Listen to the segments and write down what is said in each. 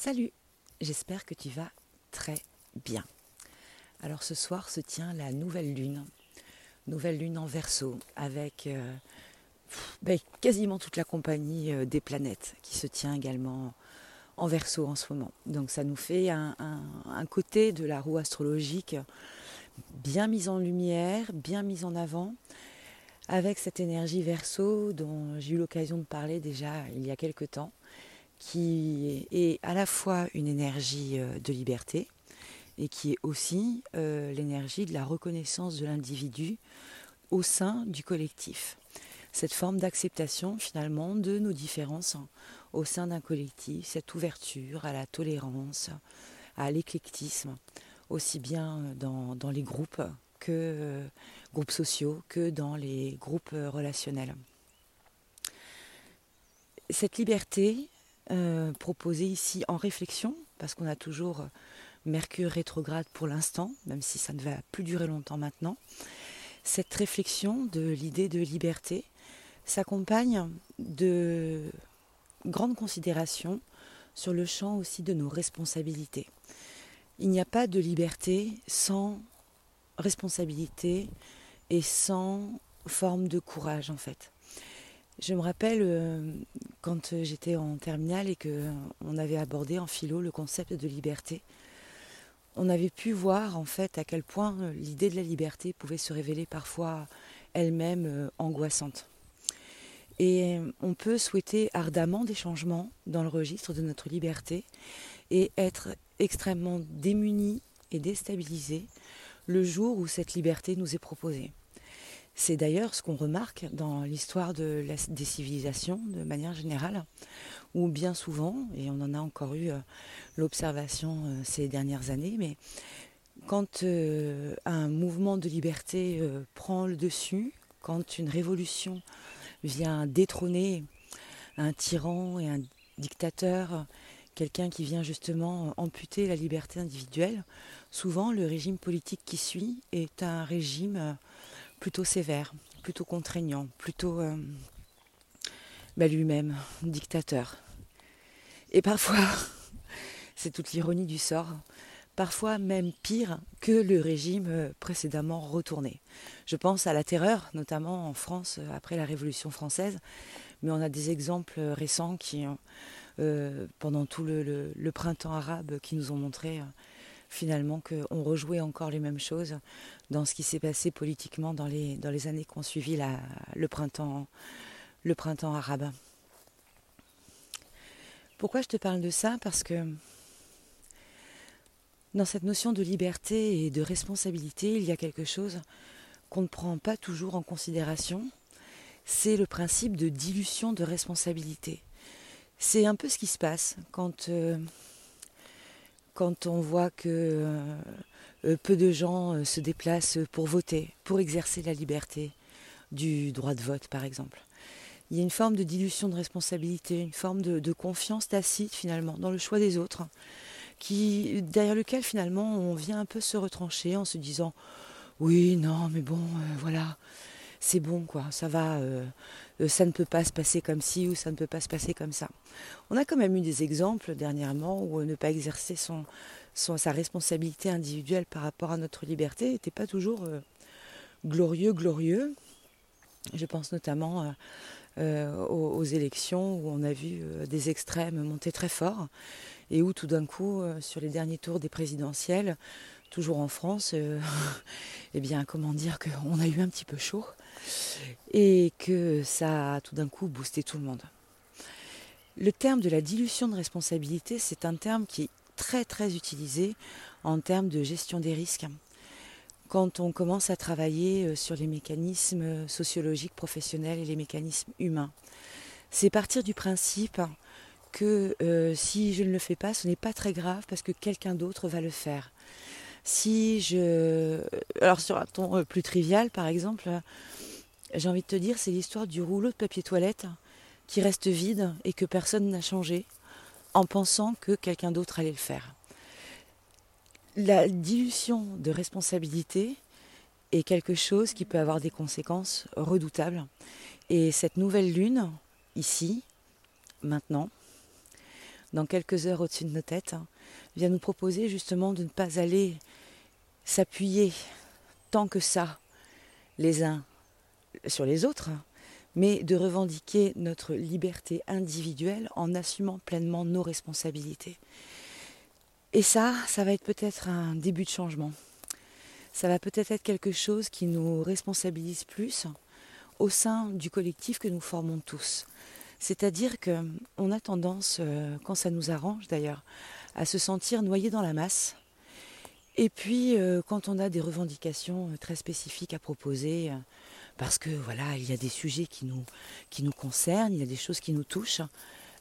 Salut, j'espère que tu vas très bien. Alors ce soir se tient la nouvelle lune, nouvelle lune en verso, avec euh, ben, quasiment toute la compagnie euh, des planètes qui se tient également en verso en ce moment. Donc ça nous fait un, côté de la roue astrologique bien mis en lumière, bien mis en avant, avec cette énergie verso dont j'ai eu l'occasion de parler déjà il y a quelque temps qui est à la fois une énergie euh, de liberté et qui est aussi euh, l'énergie de la reconnaissance de l'individu au sein du collectif. Cette forme d'acceptation finalement de nos différences au sein d'un collectif, cette ouverture à la tolérance, à l'éclectisme, aussi bien dans, les groupes que euh, groupes sociaux que dans les groupes relationnels. Cette liberté, euh, proposé ici en réflexion, parce qu'on a toujours Mercure rétrograde pour l'instant, même si ça ne va plus durer longtemps maintenant. Cette réflexion de l'idée de liberté s'accompagne de grandes considérations sur le champ aussi de nos responsabilités. Il n'y a pas de liberté sans responsabilité et sans forme de courage en fait. Je me rappelle euh, quand j'étais en terminale et qu'on avait abordé en philo le concept de liberté. On avait pu voir en fait à quel point euh, l'idée de la liberté pouvait se révéler parfois elle-même euh, angoissante. Et on peut souhaiter ardemment des changements dans le registre de notre liberté et être extrêmement démunis et déstabilisés le jour où cette liberté nous est proposée. C'est d'ailleurs ce qu'on remarque dans l'histoire de des civilisations de manière générale, où bien souvent, et on en a encore eu euh, l'observation euh, ces dernières années, mais quand euh, un mouvement de liberté prend le dessus, quand une révolution vient détrôner un tyran et un dictateur, quelqu'un qui vient justement amputer la liberté individuelle, souvent le régime politique qui suit est un régime plutôt sévère, plutôt contraignant, plutôt euh, bah, lui-même dictateur. Et parfois, c'est toute l'ironie du sort, parfois même pire que le régime euh, précédemment retourné. Je pense à la terreur, notamment en France euh, après la Révolution française, mais on a des exemples récents qui, pendant tout le, printemps arabe, qui nous ont montré finalement qu'on rejouait encore les mêmes choses dans ce qui s'est passé politiquement dans les, dans les années qui ont suivi la, le, printemps, le printemps arabe. Pourquoi je te parle de ça? Parce que dans cette notion de liberté et de responsabilité, il y a quelque chose qu'on ne prend pas toujours en considération, c'est le principe de dilution de responsabilité. C'est un peu ce qui se passe quand... Euh, quand on voit que euh, peu de gens euh, se déplacent pour voter, pour exercer la liberté du droit de vote, par exemple. Il y a une forme de dilution de responsabilité, une forme de, confiance tacite finalement dans le choix des autres, qui derrière lequel finalement on vient un peu se retrancher en se disant oui non mais bon euh, voilà c'est bon quoi, ça va, euh, euh, ça ne peut pas se passer comme ci ou ça ne peut pas se passer comme ça. On a quand même eu des exemples dernièrement où ne pas exercer son, sa responsabilité individuelle par rapport à notre liberté n'était pas toujours euh, glorieux, glorieux. Je pense notamment aux, aux, élections où on a vu des extrêmes monter très fort et où tout d'un coup, sur les derniers tours des présidentielles, toujours en France, eh bien, comment dire qu'on a eu un petit peu chaud et que ça a tout d'un coup boosté tout le monde. Le terme de la dilution de responsabilité, c'est un terme qui est très très utilisé en termes de gestion des risques. Quand on commence à travailler euh, sur les mécanismes sociologiques professionnels et les mécanismes humains, c'est partir du principe que euh, si je ne le fais pas, ce n'est pas très grave parce que quelqu'un d'autre va le faire. Si je. Alors, sur un ton euh, plus trivial, par exemple, j'ai envie de te dire, c'est l'histoire du rouleau de papier toilette qui reste vide et que personne n'a changé en pensant que quelqu'un d'autre allait le faire. La dilution de responsabilité est quelque chose qui peut avoir des conséquences redoutables. Et cette nouvelle lune, ici, maintenant, dans quelques heures au-dessus de nos têtes, vient nous proposer justement de ne pas aller s'appuyer tant que ça les uns sur les autres, mais de revendiquer notre liberté individuelle en assumant pleinement nos responsabilités. Et ça, ça va être peut-être un début de changement. Ça va peut-être être quelque chose qui nous responsabilise plus au sein du collectif que nous formons tous. C'est-à-dire qu'on a tendance, euh, quand ça nous arrange d'ailleurs, à se sentir noyé dans la masse. Et puis, euh, quand on a des revendications très spécifiques à proposer, parce que voilà, il y a des sujets qui nous, qui nous concernent, il y a des choses qui nous touchent,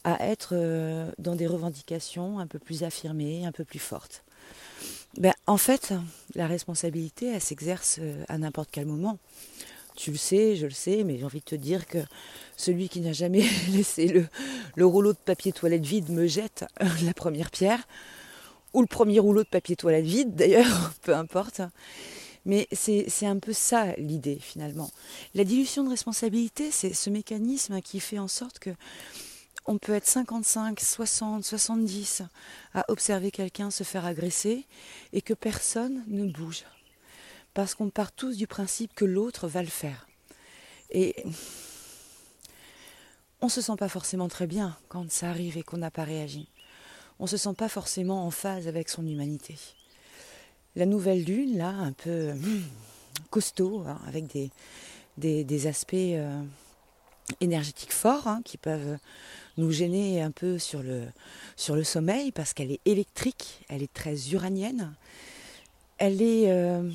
à être euh, dans des revendications un peu plus affirmées, un peu plus fortes. Ben, en fait, la responsabilité, elle s'exerce euh, à n'importe quel moment. Tu le sais, je le sais, mais j'ai envie de te dire que celui qui n'a jamais laissé le, le, rouleau de papier toilette vide me jette la première pierre, ou le premier rouleau de papier toilette vide d'ailleurs, peu importe. Mais c'est un peu ça l'idée finalement. La dilution de responsabilité, c'est ce mécanisme qui fait en sorte que on peut être 55, 60, 70 à observer quelqu'un se faire agresser et que personne ne bouge. Parce qu'on part tous du principe que l'autre va le faire. Et on ne se sent pas forcément très bien quand ça arrive et qu'on n'a pas réagi. On ne se sent pas forcément en phase avec son humanité la nouvelle lune, là, un peu hmm, costaud, hein, avec des, aspects euh, énergétiques forts hein, qui peuvent nous gêner un peu sur le, sur le sommeil parce qu'elle est électrique, elle est très uranienne. Elle est euh,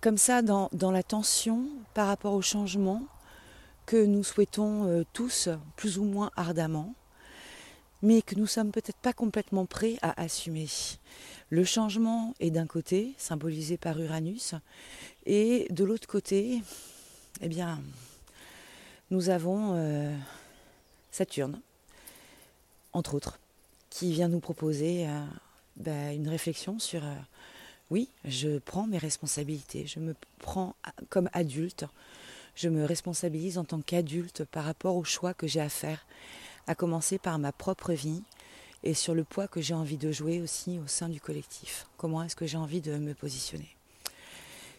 comme ça dans, la tension par rapport au changement que nous souhaitons euh, tous plus ou moins ardemment, mais que nous sommes peut-être pas complètement prêts à assumer. Le changement est d'un côté, symbolisé par Uranus, et de l'autre côté, eh bien, nous avons euh, Saturne, entre autres, qui vient nous proposer euh, bah, une réflexion sur euh, oui, je prends mes responsabilités, je me prends comme adulte, je me responsabilise en tant qu'adulte par rapport aux choix que j'ai à faire, à commencer par ma propre vie, et sur le poids que j'ai envie de jouer aussi au sein du collectif. Comment est-ce que j'ai envie de me positionner?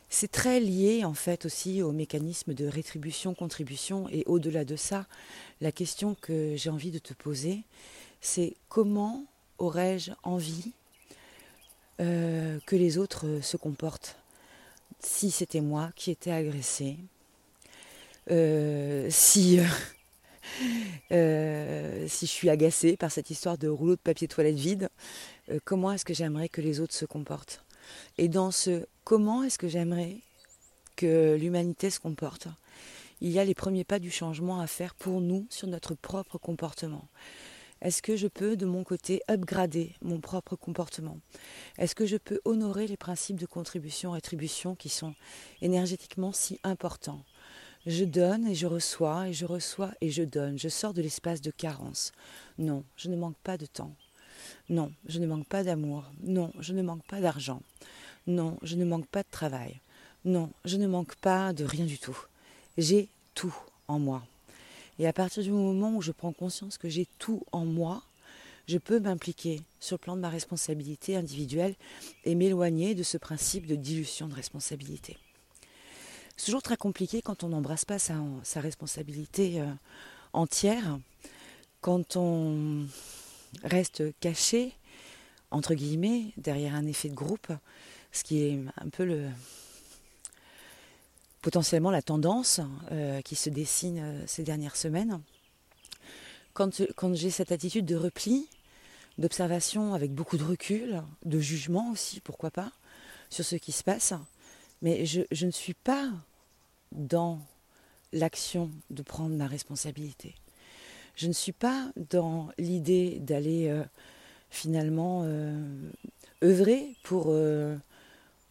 C'est très lié en fait aussi au mécanisme de rétribution-contribution et au-delà de ça, la question que j'ai envie de te poser, c'est comment aurais-je envie euh, que les autres se comportent si c'était moi qui étais agressée, euh, si euh, si je suis agacée par cette histoire de rouleau de papier toilette vide, euh, comment est-ce que j'aimerais que les autres se comportent? Et dans ce comment est-ce que j'aimerais que l'humanité se comporte, il y a les premiers pas du changement à faire pour nous sur notre propre comportement. Est-ce que je peux, de mon côté, upgrader mon propre comportement? Est-ce que je peux honorer les principes de contribution-rétribution qui sont énergétiquement si importants? Je donne et je reçois et je reçois et je donne. Je sors de l'espace de carence. Non, je ne manque pas de temps. Non, je ne manque pas d'amour. Non, je ne manque pas d'argent. Non, je ne manque pas de travail. Non, je ne manque pas de rien du tout. J'ai tout en moi. Et à partir du moment où je prends conscience que j'ai tout en moi, je peux m'impliquer sur le plan de ma responsabilité individuelle et m'éloigner de ce principe de dilution de responsabilité. C'est toujours très compliqué quand on n'embrasse pas sa, responsabilité euh, entière, quand on reste caché, entre guillemets, derrière un effet de groupe, ce qui est un peu le potentiellement la tendance euh, qui se dessine euh, ces dernières semaines. Quand, j'ai cette attitude de repli, d'observation avec beaucoup de recul, de jugement aussi, pourquoi pas, sur ce qui se passe, mais je ne suis pas dans l'action de prendre ma responsabilité. Je ne suis pas dans l'idée d'aller euh, finalement euh, œuvrer pour, euh,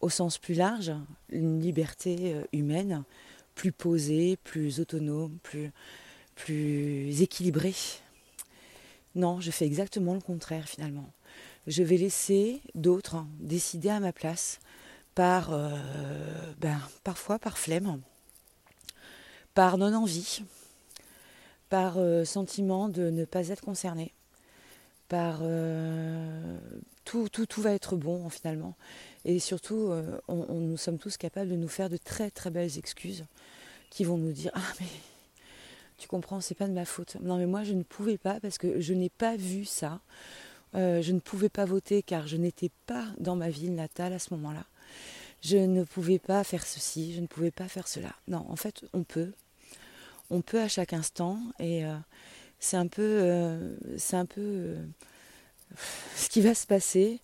au sens plus large, une liberté humaine plus posée, plus autonome, plus, plus équilibrée. Non, je fais exactement le contraire finalement. Je vais laisser d'autres décider à ma place par, ben, parfois par flemme, par non-envie, par euh, sentiment de ne pas être concerné. par tout, tout, tout va être bon finalement. Et surtout, on, nous sommes tous capables de nous faire de très très belles excuses qui vont nous dire Ah mais tu comprends, c'est pas de ma faute. Non mais moi je ne pouvais pas parce que je n'ai pas vu ça. je ne pouvais pas voter car je n'étais pas dans ma ville natale à ce moment-là je ne pouvais pas faire ceci, je ne pouvais pas faire cela. Non, en fait, on peut. On peut à chaque instant et euh, c'est un peu, euh, c'est un peu euh, ce qui va se passer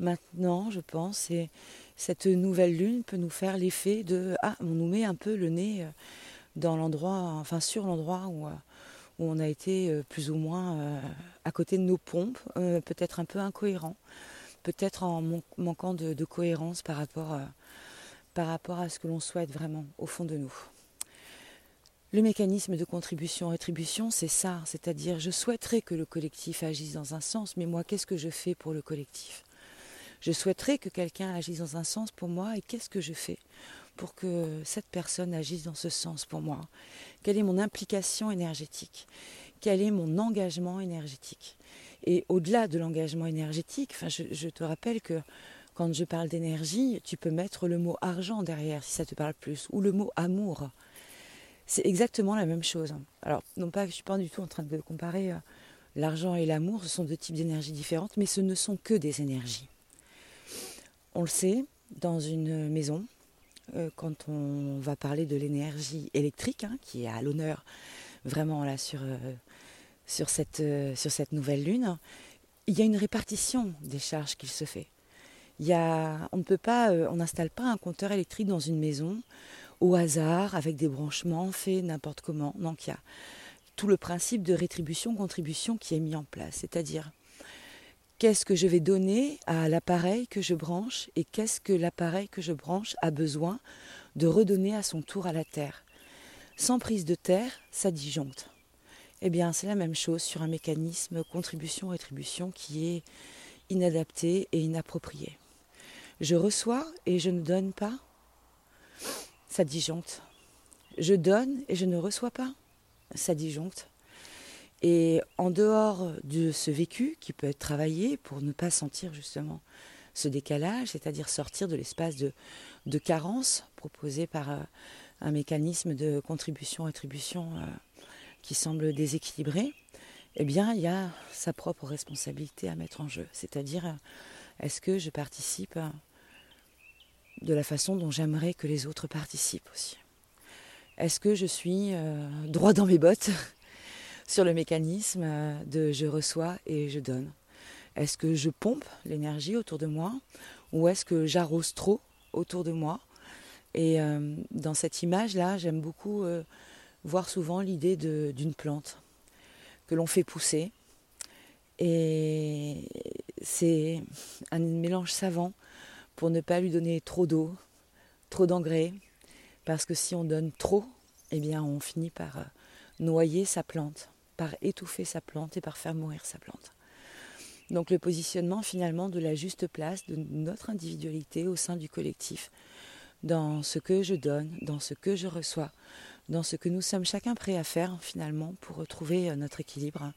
maintenant, je pense. Et cette nouvelle lune peut nous faire l'effet de ah, on nous met un peu le nez dans l'endroit, enfin sur l'endroit où, où on a été plus ou moins à côté de nos pompes, peut-être un peu incohérent peut-être en manquant de, cohérence par rapport, par rapport à ce que l'on souhaite vraiment au fond de nous. Le mécanisme de contribution-rétribution, c'est ça, c'est-à-dire je souhaiterais que le collectif agisse dans un sens, mais moi, qu'est-ce que je fais pour le collectif? Je souhaiterais que quelqu'un agisse dans un sens pour moi, et qu'est-ce que je fais pour que cette personne agisse dans ce sens pour moi? Quelle est mon implication énergétique? Quel est mon engagement énergétique? Et au-delà de l'engagement énergétique, enfin, je, te rappelle que quand je parle d'énergie, tu peux mettre le mot argent derrière si ça te parle plus, ou le mot amour. C'est exactement la même chose. Alors, non pas que je ne suis pas du tout en train de comparer euh, l'argent et l'amour, ce sont deux types d'énergies différentes, mais ce ne sont que des énergies. On le sait, dans une maison, euh, quand on va parler de l'énergie électrique, hein, qui est à l'honneur vraiment là sur euh, sur cette, sur cette nouvelle lune, il y a une répartition des charges qu'il se fait. On ne peut pas, euh, on n'installe pas un compteur électrique dans une maison au hasard avec des branchements faits n'importe comment. Donc il y a tout le principe de rétribution-contribution qui est mis en place, c'est-à-dire qu'est-ce que je vais donner à l'appareil que je branche et qu'est-ce que l'appareil que je branche a besoin de redonner à son tour à la Terre? Sans prise de terre, ça disjoncte. Eh bien, c'est la même chose sur un mécanisme contribution-rétribution qui est inadapté et inapproprié. Je reçois et je ne donne pas, ça disjoncte. Je donne et je ne reçois pas, ça disjoncte. Et en dehors de ce vécu qui peut être travaillé pour ne pas sentir justement ce décalage, c'est-à-dire sortir de l'espace de, carence proposé par euh, un mécanisme de contribution-rétribution euh, qui semble déséquilibré, eh bien, il y a sa propre responsabilité à mettre en jeu. C'est-à-dire, est-ce que je participe de la façon dont j'aimerais que les autres participent aussi. Est-ce que je suis euh, droit dans mes bottes sur le mécanisme de je reçois et je donne? Est-ce que je pompe l'énergie autour de moi ou est-ce que j'arrose trop autour de moi? Et euh, dans cette image-là, j'aime beaucoup euh, voir souvent l'idée d'une plante que l'on fait pousser. Et c'est un mélange savant pour ne pas lui donner trop d'eau, trop d'engrais, parce que si on donne trop, eh bien on finit par euh, noyer sa plante, par étouffer sa plante et par faire mourir sa plante. Donc le positionnement finalement de la juste place de notre individualité au sein du collectif, dans ce que je donne, dans ce que je reçois, dans ce que nous sommes chacun prêts à faire finalement pour retrouver euh, notre équilibre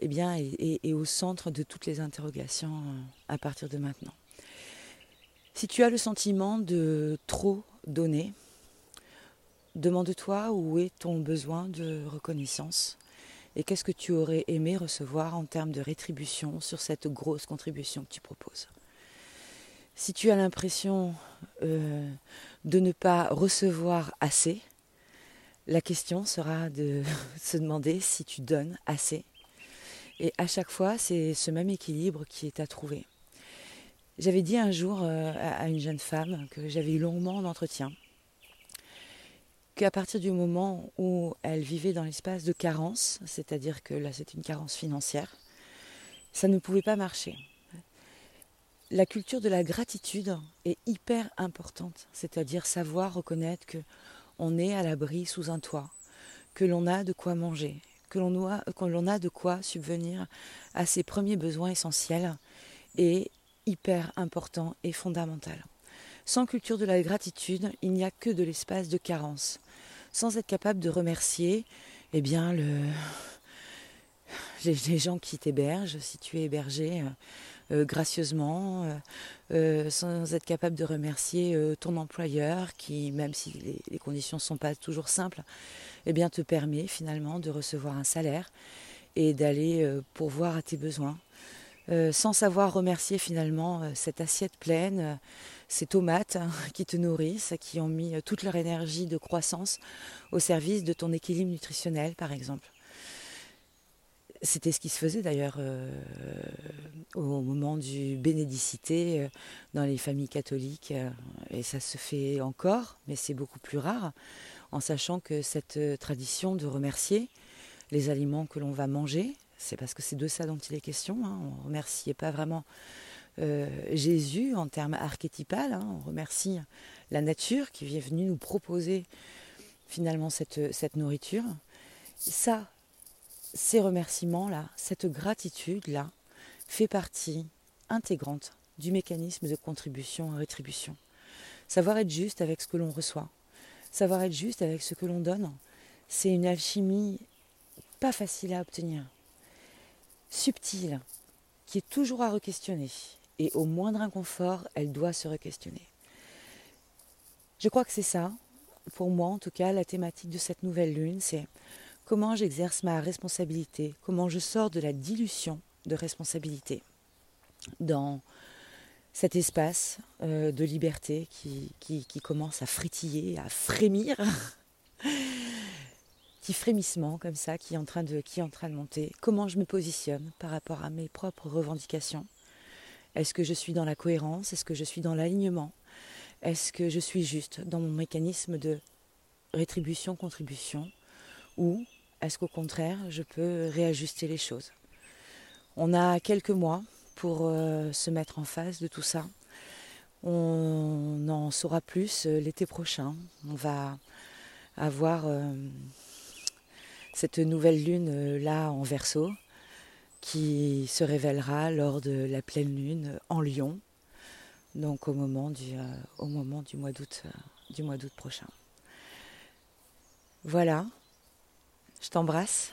eh et, au centre de toutes les interrogations euh, à partir de maintenant. Si tu as le sentiment de trop donner, demande-toi où est ton besoin de reconnaissance et qu'est-ce que tu aurais aimé recevoir en termes de rétribution sur cette grosse contribution que tu proposes. Si tu as l'impression euh, de ne pas recevoir assez, la question sera de se demander si tu donnes assez. Et à chaque fois, c'est ce même équilibre qui est à trouver. J'avais dit un jour euh, à une jeune femme que j'avais eu longuement d'entretien, qu'à partir du moment où elle vivait dans l'espace de carence, c'est-à-dire que là c'est une carence financière, ça ne pouvait pas marcher. La culture de la gratitude est hyper importante, c'est-à-dire savoir reconnaître que on est à l'abri sous un toit, que l'on a de quoi manger, que l'on a, a, de quoi subvenir à ses premiers besoins essentiels est hyper important et fondamental. Sans culture de la gratitude, il n'y a que de l'espace de carence. Sans être capable de remercier, eh bien le les, gens qui t'hébergent, si tu es hébergé gracieusement, sans être capable de remercier ton employeur, qui, même si les, conditions ne sont pas toujours simples, eh bien, te permet finalement de recevoir un salaire et d'aller pourvoir à tes besoins. Sans savoir remercier finalement cette assiette pleine, ces tomates hein, qui te nourrissent, qui ont mis euh, toute leur énergie de croissance au service de ton équilibre nutritionnel, par exemple. C'était ce qui se faisait d'ailleurs euh, au moment du bénédicité euh, dans les familles catholiques, et ça se fait encore, mais c'est beaucoup plus rare, en sachant que cette tradition de remercier les aliments que l'on va manger, c'est parce que c'est de ça dont il est question, hein, on ne remerciait pas vraiment euh, Jésus en termes archétypal. Hein. on remercie la nature qui est venue nous proposer finalement cette, cette nourriture. Ça, ces remerciements-là, cette gratitude-là, fait partie intégrante du mécanisme de contribution et rétribution. Savoir être juste avec ce que l'on reçoit, savoir être juste avec ce que l'on donne, c'est une alchimie pas facile à obtenir, subtile, qui est toujours à re-questionner. Et au moindre inconfort, elle doit se re-questionner. Je crois que c'est ça, pour moi en tout cas, la thématique de cette nouvelle lune, c'est comment j'exerce ma responsabilité, comment je sors de la dilution de responsabilité dans cet espace euh, de liberté qui, qui, commence à frétiller, à frémir, petit frémissement comme ça qui est, en train de, monter, comment je me positionne par rapport à mes propres revendications, est-ce que je suis dans la cohérence? Est-ce que je suis dans l'alignement? Est-ce que je suis juste dans mon mécanisme de rétribution-contribution Ou est-ce qu'au contraire, je peux réajuster les choses? On a quelques mois pour euh, se mettre en face de tout ça. On en saura plus euh, l'été prochain. On va avoir euh, cette nouvelle lune là en verso qui se révélera lors de la pleine lune en Lyon, donc au moment du, euh, au moment du mois d'août euh, du mois d'août prochain. Voilà, je t'embrasse.